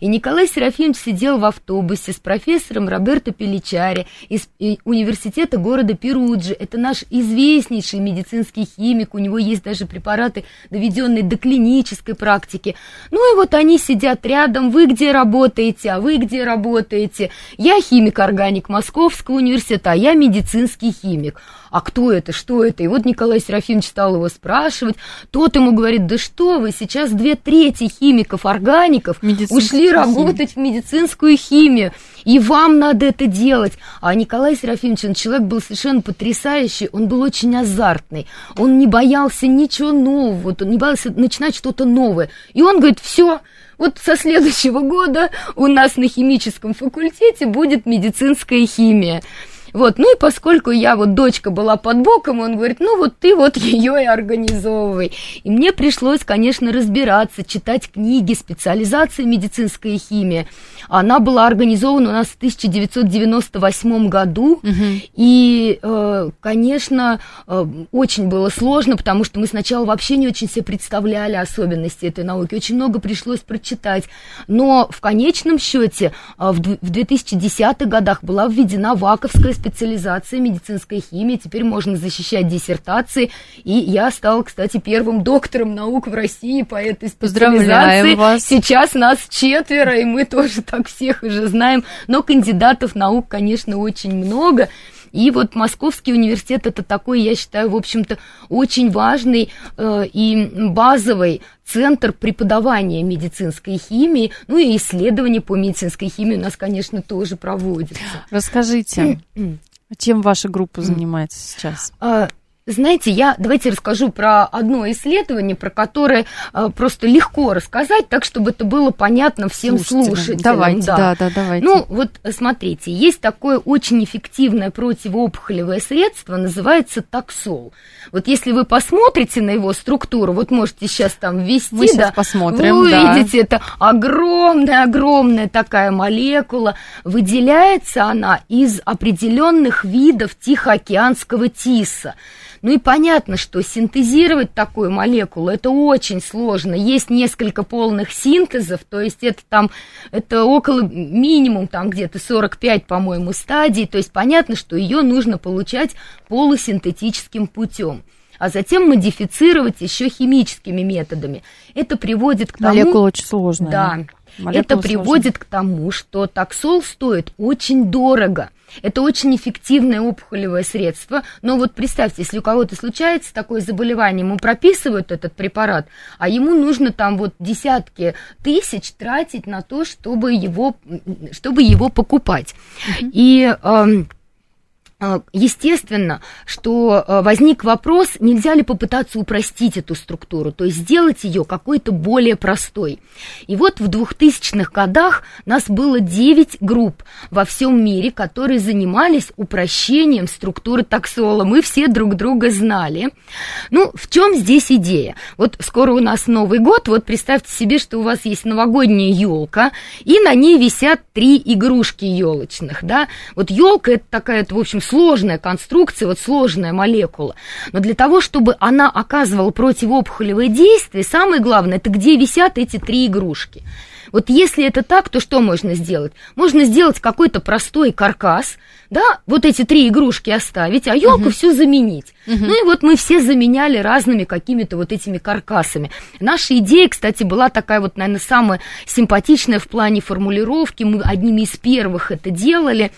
Speaker 3: И Николай Серафимович сидел в автобусе с профессором Роберто Пеличари из университета города Перуджи. Это наш известнейший медицинский химик, у него есть даже препараты, доведенные до клинической практики. Ну и вот они сидят рядом, вы где работаете, а вы где работаете? Я химик-органик Московского университета, а я медицинский химик а кто это, что это? И вот Николай Серафимович стал его спрашивать. Тот ему говорит, да что вы, сейчас две трети химиков-органиков ушли работать в медицинскую химию, и вам надо это делать. А Николай Серафимович, он человек был совершенно потрясающий, он был очень азартный, он не боялся ничего нового, он не боялся начинать что-то новое. И он говорит, все, вот со следующего года у нас на химическом факультете будет медицинская химия. Вот, ну и поскольку я вот дочка была под боком, он говорит, ну вот ты вот ее и организовывай. И мне пришлось, конечно, разбираться, читать книги, специализации медицинская химия. Она была организована у нас в 1998 году, угу. и, э, конечно, э, очень было сложно, потому что мы сначала вообще не очень себе представляли особенности этой науки, очень много пришлось прочитать. Но в конечном счете э, в 2010-х годах была введена ваковская специализация медицинской химии, теперь можно защищать диссертации, и я стала, кстати, первым доктором наук в России по этой специализации.
Speaker 2: вас.
Speaker 3: Сейчас нас четверо, и мы тоже так всех уже знаем, но кандидатов наук, конечно, очень много. И вот Московский университет это такой, я считаю, в общем-то, очень важный э, и базовый центр преподавания медицинской химии, ну и исследования по медицинской химии у нас, конечно, тоже проводятся.
Speaker 2: Расскажите, чем ваша группа занимается сейчас?
Speaker 3: Знаете, я давайте расскажу про одно исследование, про которое э, просто легко рассказать, так чтобы это было понятно всем слушателям. слушателям.
Speaker 2: Давайте, да. да, да, давайте.
Speaker 3: Ну, вот смотрите, есть такое очень эффективное противоопухолевое средство, называется таксол. Вот если вы посмотрите на его структуру, вот можете сейчас там ввести, Мы
Speaker 2: сейчас да, посмотрим,
Speaker 3: вы да. увидите, это огромная-огромная такая молекула, выделяется она из определенных видов Тихоокеанского тиса. Ну и понятно, что синтезировать такую молекулу это очень сложно. Есть несколько полных синтезов, то есть это там, это около минимум там где-то 45, по-моему, стадий. То есть понятно, что ее нужно получать полусинтетическим путем а затем модифицировать еще химическими методами. Это приводит к тому...
Speaker 2: Молекула очень сложная.
Speaker 3: Да. Молекула это приводит сложная. к тому, что таксол стоит очень дорого. Это очень эффективное опухолевое средство, но вот представьте, если у кого-то случается такое заболевание, ему прописывают этот препарат, а ему нужно там вот десятки тысяч тратить на то, чтобы его, чтобы его покупать. Mm-hmm. И... Э, естественно, что а, возник вопрос, нельзя ли попытаться упростить эту структуру, то есть сделать ее какой-то более простой. И вот в 2000-х годах нас было 9 групп во всем мире, которые занимались упрощением структуры таксола. Мы все друг друга знали. Ну, в чем здесь идея? Вот скоро у нас Новый год, вот представьте себе, что у вас есть новогодняя елка, и на ней висят три игрушки елочных, да? Вот елка это такая, в общем, сложная конструкция, вот сложная молекула. Но для того, чтобы она оказывала противоопухолевое действие, самое главное, это где висят эти три игрушки. Вот если это так, то что можно сделать? Можно сделать какой-то простой каркас, да, вот эти три игрушки оставить, а елку угу. всю заменить. Угу. Ну и вот мы все заменяли разными какими-то вот этими каркасами. Наша идея, кстати, была такая вот, наверное, самая симпатичная в плане формулировки. Мы одними из первых это делали.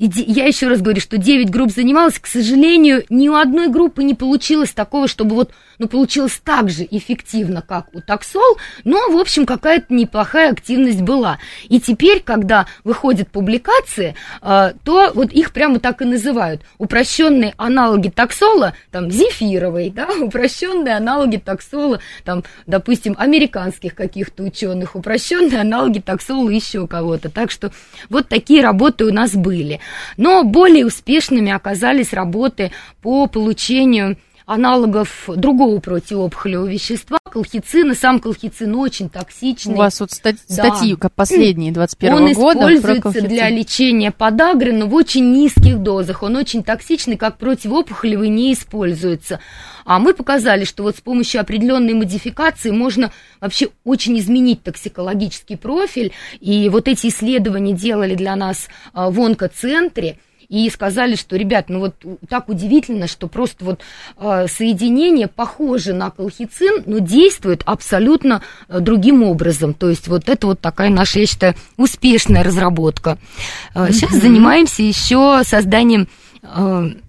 Speaker 3: И я еще раз говорю, что 9 групп занималась, к сожалению, ни у одной группы не получилось такого, чтобы вот, ну, получилось так же эффективно, как у таксол, но, в общем, какая-то неплохая активность была. И теперь, когда выходят публикации, э, то вот их прямо так и называют. Упрощенные аналоги таксола, там, зефировый, да, упрощенные аналоги таксола, там, допустим, американских каких-то ученых, упрощенные аналоги таксола еще кого-то. Так что вот такие работы у нас были. Но более успешными оказались работы по получению аналогов другого противоопухолевого вещества, колхицина. Сам колхицин очень токсичный.
Speaker 2: У вас вот стать, да. статьи последние 21
Speaker 3: Он
Speaker 2: года.
Speaker 3: Он используется для лечения подагры, но в очень низких дозах. Он очень токсичный, как противоопухолевый не используется. А мы показали, что вот с помощью определенной модификации можно вообще очень изменить токсикологический профиль. И вот эти исследования делали для нас а, в онкоцентре и сказали, что, ребят, ну вот так удивительно, что просто вот э, соединение похоже на колхицин, но действует абсолютно э, другим образом. То есть вот это вот такая наша, я считаю, успешная разработка. Э, сейчас занимаемся еще созданием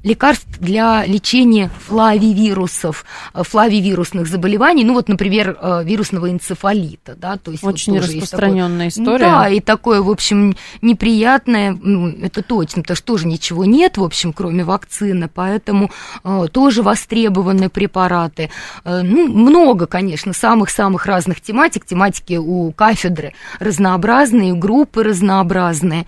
Speaker 3: лекарств для лечения флавивирусов, э, флавивирусных заболеваний, ну вот, например, э, вирусного энцефалита, да, то есть
Speaker 2: очень вот распространенная такое, история.
Speaker 3: Да, и такое, в общем, неприятное, ну, это точно, потому что тоже ничего нет, в общем, кроме вакцины, поэтому тоже востребованы препараты. Ну, много, конечно, самых-самых разных тематик, тематики у кафедры разнообразные, группы разнообразные.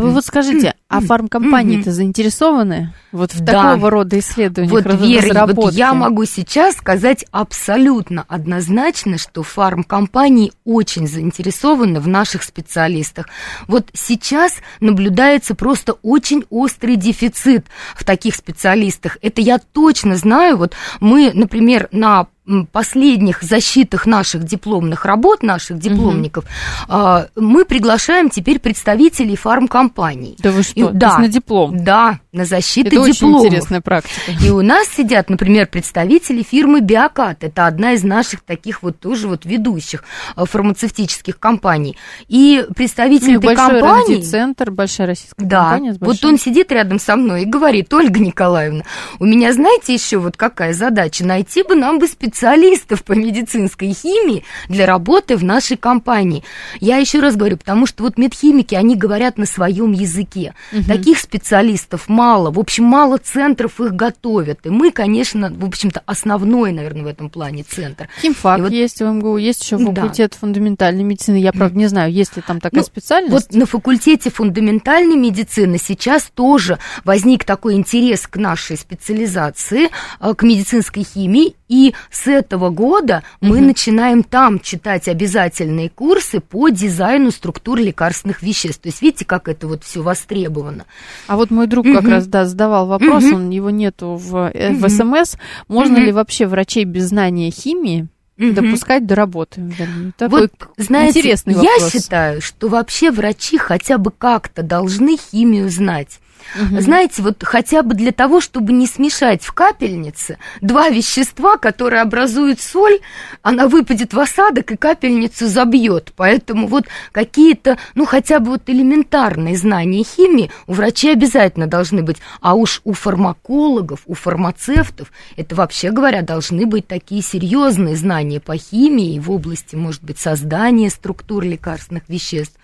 Speaker 2: А вы вот скажите, а фармкомпании-то заинтересованы вот в да. такого рода исследованиях,
Speaker 3: вот, Вера, вот я могу сейчас сказать абсолютно однозначно, что фармкомпании очень заинтересованы в наших специалистах. Вот сейчас наблюдается просто очень острый дефицит в таких специалистах. Это я точно знаю. Вот мы, например, на последних защитах наших дипломных работ, наших дипломников, угу. мы приглашаем теперь представителей фармкомпаний.
Speaker 2: Да вы что, И,
Speaker 3: да,
Speaker 2: на диплом?
Speaker 3: Да, на защиты
Speaker 2: Это
Speaker 3: дипломов.
Speaker 2: очень интересная практика.
Speaker 3: И у нас сидят, например, представители фирмы Биокат. Это одна из наших таких вот тоже вот ведущих а, фармацевтических компаний. И представитель ну, этой большой компании...
Speaker 2: центр, большая российская
Speaker 3: да,
Speaker 2: компания.
Speaker 3: Да, вот он сидит рядом со мной и говорит, Ольга Николаевна, у меня, знаете, еще вот какая задача? Найти бы нам бы специалистов специалистов по медицинской химии для работы в нашей компании. Я еще раз говорю, потому что вот медхимики, они говорят на своем языке. Угу. Таких специалистов мало, в общем, мало центров их готовят. И мы, конечно, в общем-то, основной, наверное, в этом плане центр.
Speaker 2: Химфак вот, есть в МГУ, есть еще факультет да. фундаментальной медицины. Я, правда, не знаю, есть ли там такая ну, специальность.
Speaker 3: Вот на факультете фундаментальной медицины сейчас тоже возник такой интерес к нашей специализации, э, к медицинской химии, и с этого года мы угу. начинаем там читать обязательные курсы по дизайну структур лекарственных веществ. То есть видите, как это вот все востребовано.
Speaker 2: А вот мой друг угу. Раз да, задавал вопрос, угу. он его нету в, э, в СМС. Можно угу. ли вообще врачей без знания химии угу. допускать до работы.
Speaker 3: Такой вот, знаете, интересный вопрос. Я считаю, что вообще врачи хотя бы как-то должны химию знать. Угу. Знаете, вот хотя бы для того, чтобы не смешать в капельнице два вещества, которые образуют соль, она выпадет в осадок и капельницу забьет. Поэтому вот какие-то, ну хотя бы вот элементарные знания химии у врачей обязательно должны быть. А уж у фармакологов, у фармацевтов, это вообще говоря, должны быть такие серьезные знания по химии в области, может быть, создания структур лекарственных веществ.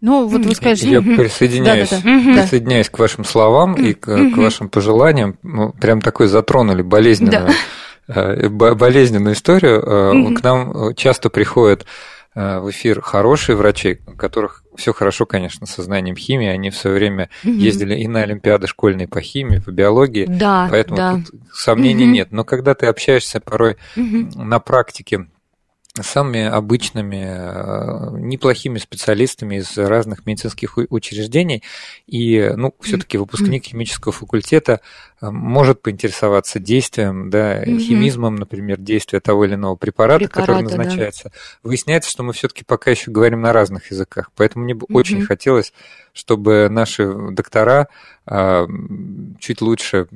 Speaker 1: Ну, вот вы скажете... Я присоединяюсь, да, да, да. присоединяюсь к вашим словам и к, к вашим пожеланиям. Ну, прям такой затронули болезненную, да. Э, болезненную историю. К нам часто приходят Э, в эфир хорошие врачи, у которых все хорошо, конечно, со знанием химии. Они в свое время угу. ездили и на Олимпиады школьные по химии, по биологии. Да, поэтому да. тут сомнений угу. нет. Но когда ты общаешься порой угу. на практике самыми обычными, э, неплохими специалистами из разных медицинских учреждений. И, ну, все-таки выпускник химического факультета может поинтересоваться действием, да, химизмом, например, действия того или иного препарата, Препарата, который назначается. Да. Выясняется, что мы все-таки пока еще говорим на разных языках. Поэтому мне бы очень хотелось, чтобы наши доктора а, чуть лучше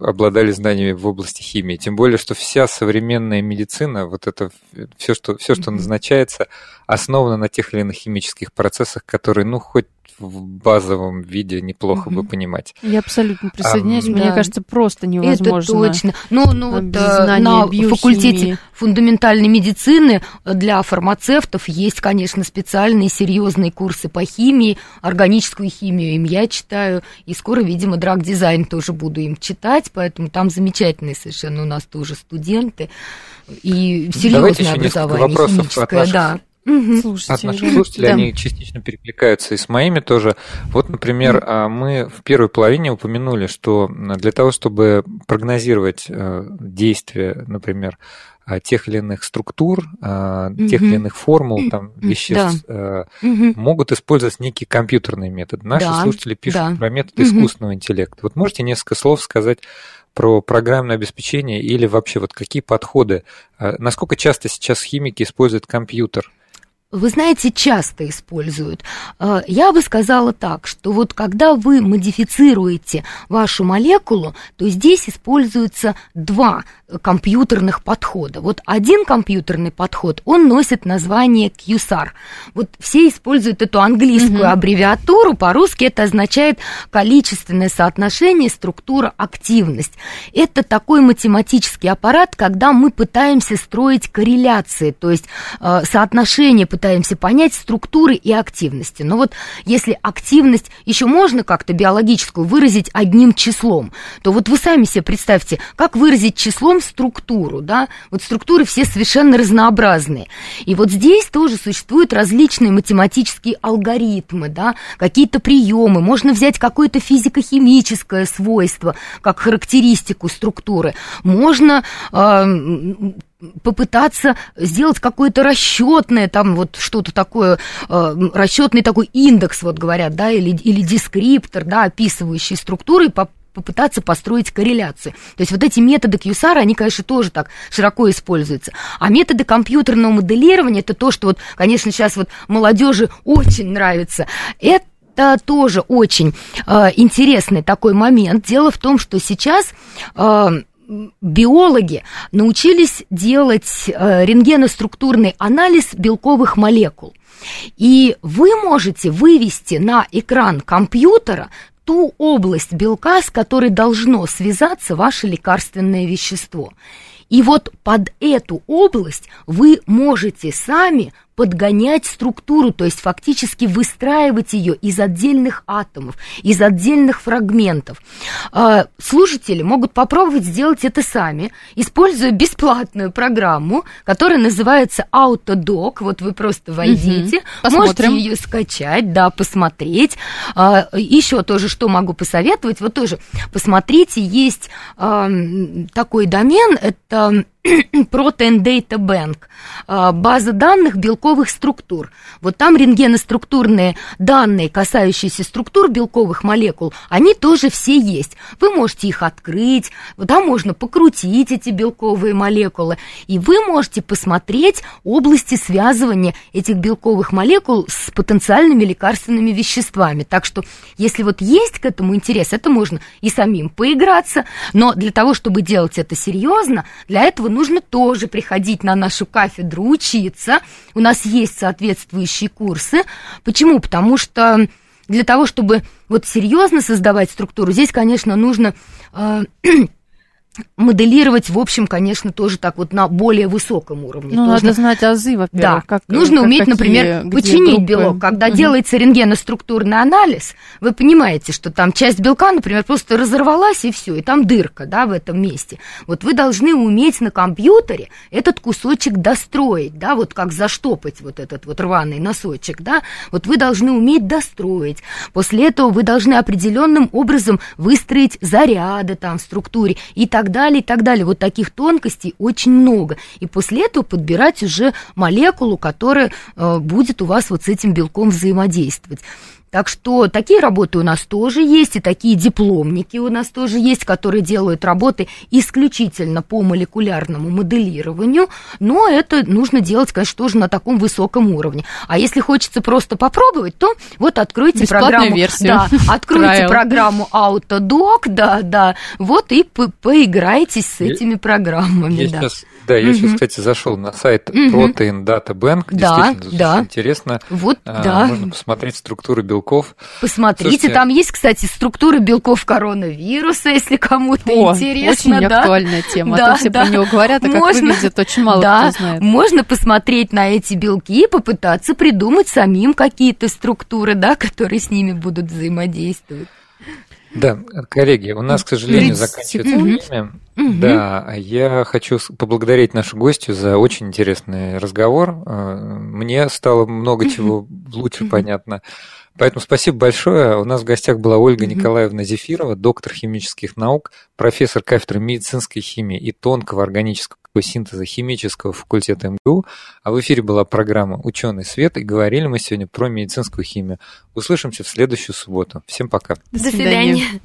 Speaker 1: обладали знаниями в области химии. Тем более, что вся современная медицина, вот это все, что, все, что назначается, основано на тех или иных химических процессах, которые, ну, хоть в базовом виде неплохо угу. бы понимать.
Speaker 2: Я абсолютно присоединяюсь. А, Мне да. кажется, просто невозможно.
Speaker 3: Это точно. Ну, ну вот э, на биохимии. факультете фундаментальной медицины для фармацевтов есть, конечно, специальные серьезные курсы по химии, органическую химию им я читаю, и скоро, видимо, драг-дизайн тоже буду им читать, поэтому там замечательные совершенно у нас тоже студенты и серьезное образование химическое, да.
Speaker 1: Угу. Слушайте, От наших слушателей да. они частично перекликаются и с моими тоже. Вот, например, угу. мы в первой половине упомянули, что для того, чтобы прогнозировать э, действия, например, э, тех или иных структур, угу. тех или иных формул, там, веществ, да. угу. могут использовать некий компьютерный метод. Наши да. слушатели пишут да. про метод искусственного интеллекта. Вот можете несколько слов сказать про программное обеспечение или вообще вот какие подходы, насколько часто сейчас химики используют компьютер –
Speaker 3: вы знаете, часто используют. Э, я бы сказала так, что вот когда вы модифицируете вашу молекулу, то здесь используются два компьютерных подхода. Вот один компьютерный подход, он носит название QSAR. Вот все используют эту английскую угу. аббревиатуру, по-русски это означает количественное соотношение структура-активность. Это такой математический аппарат, когда мы пытаемся строить корреляции, то есть э, соотношение пытаемся понять структуры и активности. Но вот если активность еще можно как-то биологическую выразить одним числом, то вот вы сами себе представьте, как выразить числом структуру, да? Вот структуры все совершенно разнообразные. И вот здесь тоже существуют различные математические алгоритмы, да, какие-то приемы. Можно взять какое-то физико-химическое свойство, как характеристику структуры. Можно э, попытаться сделать какое-то расчетное, там вот что-то такое, э, расчетный такой индекс, вот говорят, да, или, или дескриптор, да, описывающий структуры, по попытаться построить корреляцию. То есть вот эти методы QSAR, они, конечно, тоже так широко используются. А методы компьютерного моделирования, это то, что вот, конечно, сейчас вот молодежи очень нравится. Это это тоже очень э, интересный такой момент. Дело в том, что сейчас э, биологи научились делать э, рентгеноструктурный анализ белковых молекул. И вы можете вывести на экран компьютера ту область белка, с которой должно связаться ваше лекарственное вещество. И вот под эту область вы можете сами подгонять структуру, то есть фактически выстраивать ее из отдельных атомов, из отдельных фрагментов. А, слушатели могут попробовать сделать это сами, используя бесплатную программу, которая называется Autodoc. Вот вы просто войдите, угу. можете ее скачать, да, посмотреть. А, еще тоже, что могу посоветовать, вот тоже посмотрите, есть такой домен, это Protein Data Bank, база данных белковых структур. Вот там рентгеноструктурные данные, касающиеся структур белковых молекул, они тоже все есть. Вы можете их открыть, там можно покрутить эти белковые молекулы, и вы можете посмотреть области связывания этих белковых молекул с потенциальными лекарственными веществами. Так что, если вот есть к этому интерес, это можно и самим поиграться, но для того, чтобы делать это серьезно, для этого нужно тоже приходить на нашу кафедру, учиться. У нас есть соответствующие курсы. Почему? Потому что для того, чтобы вот серьезно создавать структуру, здесь, конечно, нужно э, моделировать, в общем, конечно, тоже так вот на более высоком уровне.
Speaker 2: Ну, тоже. надо знать азы, во-первых.
Speaker 3: Да, как, нужно как, уметь, какие, например, починить группы? белок. Когда угу. делается рентгеноструктурный анализ, вы понимаете, что там часть белка, например, просто разорвалась, и все, и там дырка, да, в этом месте. Вот вы должны уметь на компьютере этот кусочек достроить, да, вот как заштопать вот этот вот рваный носочек, да, вот вы должны уметь достроить. После этого вы должны определенным образом выстроить заряды там в структуре и так так далее, и так далее. Вот таких тонкостей очень много. И после этого подбирать уже молекулу, которая э, будет у вас вот с этим белком взаимодействовать. Так что такие работы у нас тоже есть, и такие дипломники у нас тоже есть, которые делают работы исключительно по молекулярному моделированию, но это нужно делать, конечно, тоже на таком высоком уровне. А если хочется просто попробовать, то вот откройте программу,
Speaker 2: версию.
Speaker 3: да, откройте программу Autodoc, да, да, вот и по поиграйтесь с этими программами.
Speaker 1: Я да. сейчас, да, я угу. сейчас, кстати, зашел на сайт Protein Data Bank,
Speaker 3: да,
Speaker 1: действительно
Speaker 3: да.
Speaker 1: интересно.
Speaker 3: Вот, а, да.
Speaker 1: Можно посмотреть структуры белков белков.
Speaker 3: Посмотрите, Слушайте, там есть, кстати, структуры белков коронавируса, если кому-то О, интересно.
Speaker 2: Очень да? актуальная тема, да, а то все да. про него говорят, а как можно, выглядит, очень мало да, кто знает.
Speaker 3: Можно посмотреть на эти белки и попытаться придумать самим какие-то структуры, да, которые с ними будут взаимодействовать.
Speaker 1: Да, коллеги, у нас, к сожалению, заканчивается время. Угу. Да, я хочу поблагодарить нашу гостью за очень интересный разговор. Э, мне стало много чего лучше понятно. Поэтому спасибо большое. У нас в гостях была Ольга Николаевна Зефирова, доктор химических наук, профессор кафедры медицинской химии и тонкого органического синтеза химического факультета МГУ. А в эфире была программа «Ученый свет» и говорили мы сегодня про медицинскую химию. Услышимся в следующую субботу. Всем пока.
Speaker 3: До свидания.